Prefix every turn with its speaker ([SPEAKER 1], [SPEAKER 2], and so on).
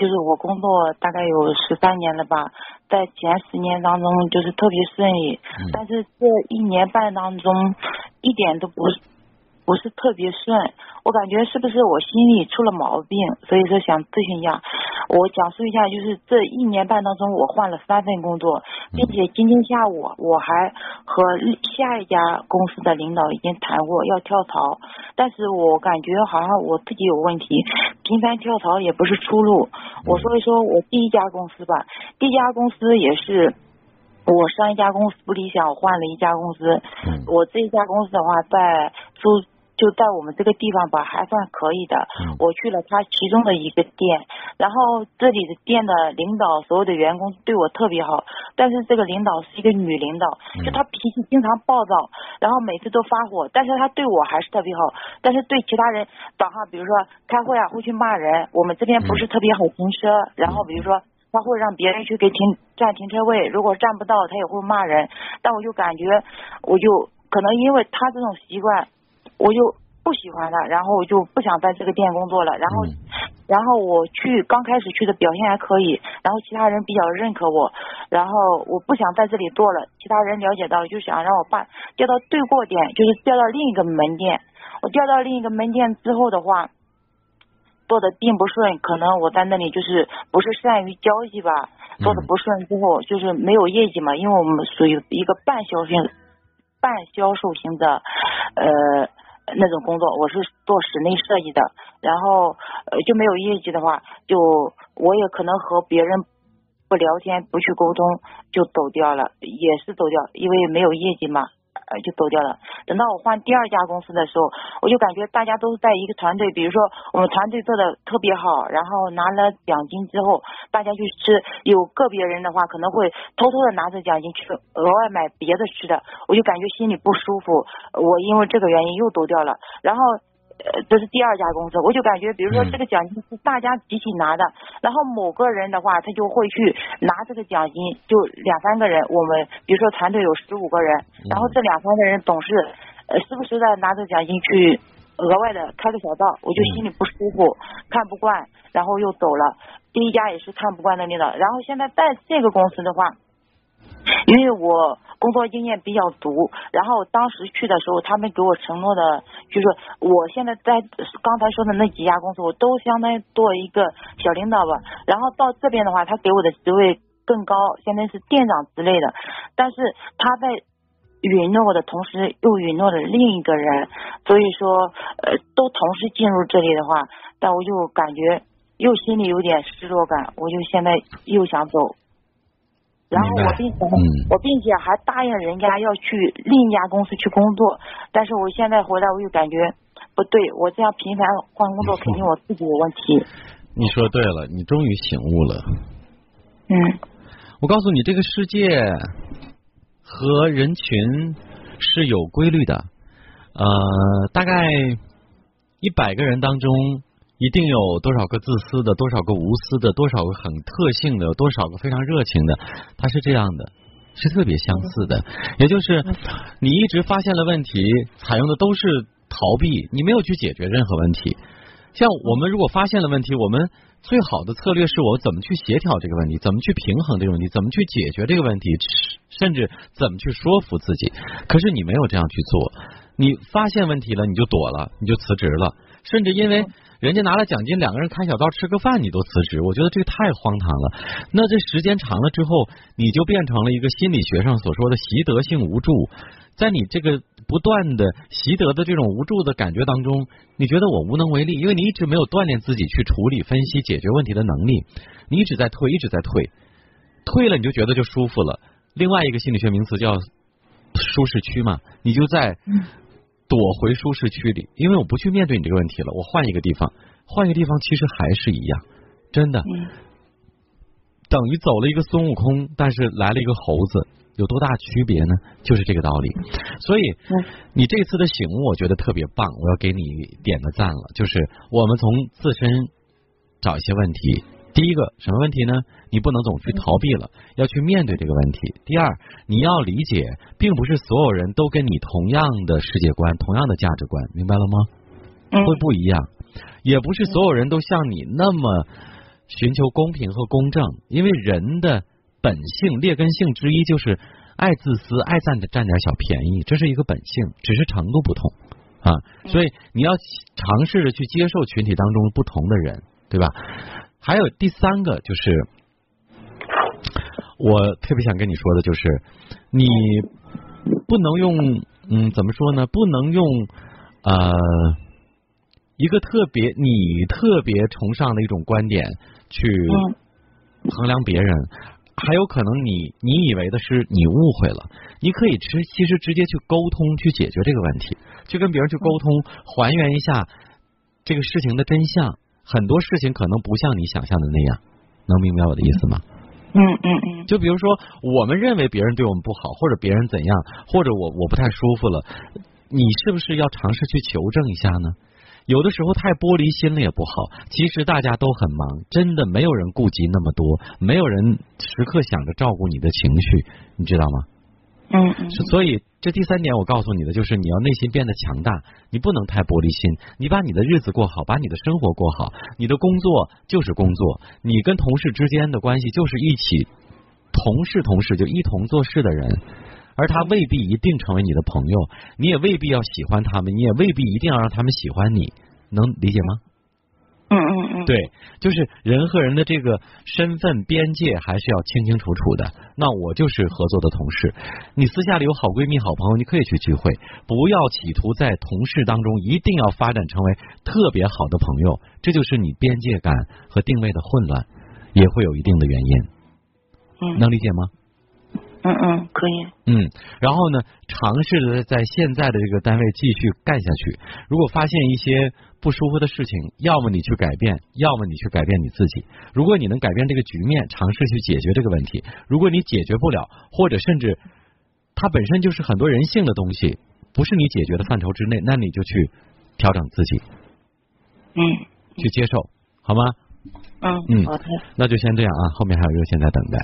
[SPEAKER 1] 就是我工作大概有十三年了吧，在前十年当中就是特别顺利，但是这一年半当中一点都不。不是特别顺，我感觉是不是我心里出了毛病，所以说想咨询一下。我讲述一下，就是这一年半当中，我换了三份工作，并且今天下午我还和下一家公司的领导已经谈过要跳槽，但是我感觉好像我自己有问题，频繁跳槽也不是出路。我说一说我第一家公司吧，第一家公司也是我上一家公司不理想，我换了一家公司。我这一家公司的话，在租。就在我们这个地方吧，还算可以的。我去了他其中的一个店，然后这里的店的领导，所有的员工对我特别好。但是这个领导是一个女领导，就她脾气经常暴躁，然后每次都发火。但是她对我还是特别好，但是对其他人早上比如说开会啊，会去骂人。我们这边不是特别好停车，然后比如说他会让别人去给停占停车位，如果占不到，他也会骂人。但我就感觉，我就可能因为他这种习惯。我就不喜欢他，然后我就不想在这个店工作了。然后，然后我去刚开始去的表现还可以，然后其他人比较认可我，然后我不想在这里做了。其他人了解到，就想让我把调到对过店，就是调到另一个门店。我调到另一个门店之后的话，做的并不顺，可能我在那里就是不是善于交际吧，做的不顺之后就是没有业绩嘛，因为我们属于一个半销售、半销售型的，呃。那种工作我是做室内设计的，然后呃就没有业绩的话，就我也可能和别人不聊天不去沟通就走掉了，也是走掉，因为没有业绩嘛。呃，就走掉了。等到我换第二家公司的时候，我就感觉大家都在一个团队，比如说我们团队做的特别好，然后拿了奖金之后，大家去吃。有个别人的话，可能会偷偷的拿着奖金去额外买别的吃的，我就感觉心里不舒服。我因为这个原因又走掉了，然后。呃，这是第二家公司，我就感觉，比如说这个奖金是大家集体拿的，然后某个人的话，他就会去拿这个奖金，就两三个人，我们比如说团队有十五个人，然后这两三个人总是呃时不时的拿着奖金去额外的开个小灶，我就心里不舒服，看不惯，然后又走了。第一家也是看不惯的领导，然后现在在这个公司的话。因为我工作经验比较足，然后当时去的时候，他们给我承诺的，就是我现在在刚才说的那几家公司，我都相当于做一个小领导吧。然后到这边的话，他给我的职位更高，相当于是店长之类的。但是他在允诺我的同时，又允诺了另一个人，所以说呃，都同时进入这里的话，但我就感觉又心里有点失落感，我就现在又想走。然后我并且我并且还答应人家要去另一家公司去工作，但是我现在回来我又感觉不对，我这样频繁换工作肯定我自己有问题。
[SPEAKER 2] 你说对了，你终于醒悟了。
[SPEAKER 1] 嗯。
[SPEAKER 2] 我告诉你，这个世界和人群是有规律的，呃，大概一百个人当中。一定有多少个自私的，多少个无私的，多少个很特性的，有多少个非常热情的，他是这样的，是特别相似的。也就是你一直发现了问题，采用的都是逃避，你没有去解决任何问题。像我们如果发现了问题，我们最好的策略是我怎么去协调这个问题，怎么去平衡这个问题，怎么去解决这个问题，甚至怎么去说服自己。可是你没有这样去做，你发现问题了，你就躲了，你就辞职了，甚至因为。人家拿了奖金，两个人开小灶吃个饭，你都辞职，我觉得这个太荒唐了。那这时间长了之后，你就变成了一个心理学上所说的习得性无助。在你这个不断的习得的这种无助的感觉当中，你觉得我无能为力，因为你一直没有锻炼自己去处理、分析、解决问题的能力，你一直在退，一直在退，退了你就觉得就舒服了。另外一个心理学名词叫舒适区嘛，你就在。躲回舒适区里，因为我不去面对你这个问题了。我换一个地方，换一个地方，其实还是一样，真的，等于走了一个孙悟空，但是来了一个猴子，有多大区别呢？就是这个道理。所以，你这次的醒悟，我觉得特别棒，我要给你点个赞了。就是我们从自身找一些问题。第一个什么问题呢？你不能总去逃避了，要去面对这个问题。第二，你要理解，并不是所有人都跟你同样的世界观、同样的价值观，明白了吗？会不一样，也不是所有人都像你那么寻求公平和公正，因为人的本性劣根性之一就是爱自私，爱占占点小便宜，这是一个本性，只是程度不同啊。所以你要尝试着去接受群体当中不同的人，对吧？还有第三个就是，我特别想跟你说的就是，你不能用嗯怎么说呢？不能用呃一个特别你特别崇尚的一种观点去衡量别人，还有可能你你以为的是你误会了，你可以直其实直接去沟通去解决这个问题，去跟别人去沟通，还原一下这个事情的真相。很多事情可能不像你想象的那样，能明白我的意思吗？
[SPEAKER 1] 嗯嗯嗯。
[SPEAKER 2] 就比如说，我们认为别人对我们不好，或者别人怎样，或者我我不太舒服了，你是不是要尝试去求证一下呢？有的时候太玻璃心了也不好。其实大家都很忙，真的没有人顾及那么多，没有人时刻想着照顾你的情绪，你知道吗？
[SPEAKER 1] 嗯嗯。
[SPEAKER 2] 所以。这第三点我告诉你的就是你要内心变得强大，你不能太玻璃心，你把你的日子过好，把你的生活过好，你的工作就是工作，你跟同事之间的关系就是一起同事同事就一同做事的人，而他未必一定成为你的朋友，你也未必要喜欢他们，你也未必一定要让他们喜欢你，能理解吗？
[SPEAKER 1] 嗯嗯嗯，
[SPEAKER 2] 对，就是人和人的这个身份边界还是要清清楚楚的。那我就是合作的同事，你私下里有好闺蜜、好朋友，你可以去聚会，不要企图在同事当中一定要发展成为特别好的朋友，这就是你边界感和定位的混乱，也会有一定的原因。
[SPEAKER 1] 嗯，
[SPEAKER 2] 能理解吗？
[SPEAKER 1] 嗯嗯，可以。
[SPEAKER 2] 嗯，然后呢，尝试着在现在的这个单位继续干下去。如果发现一些不舒服的事情，要么你去改变，要么你去改变你自己。如果你能改变这个局面，尝试去解决这个问题；如果你解决不了，或者甚至它本身就是很多人性的东西，不是你解决的范畴之内，那你就去调整自己。
[SPEAKER 1] 嗯，
[SPEAKER 2] 去接受，好吗？
[SPEAKER 1] 嗯嗯，好的。
[SPEAKER 2] 那就先这样啊，后面还有热线在等待。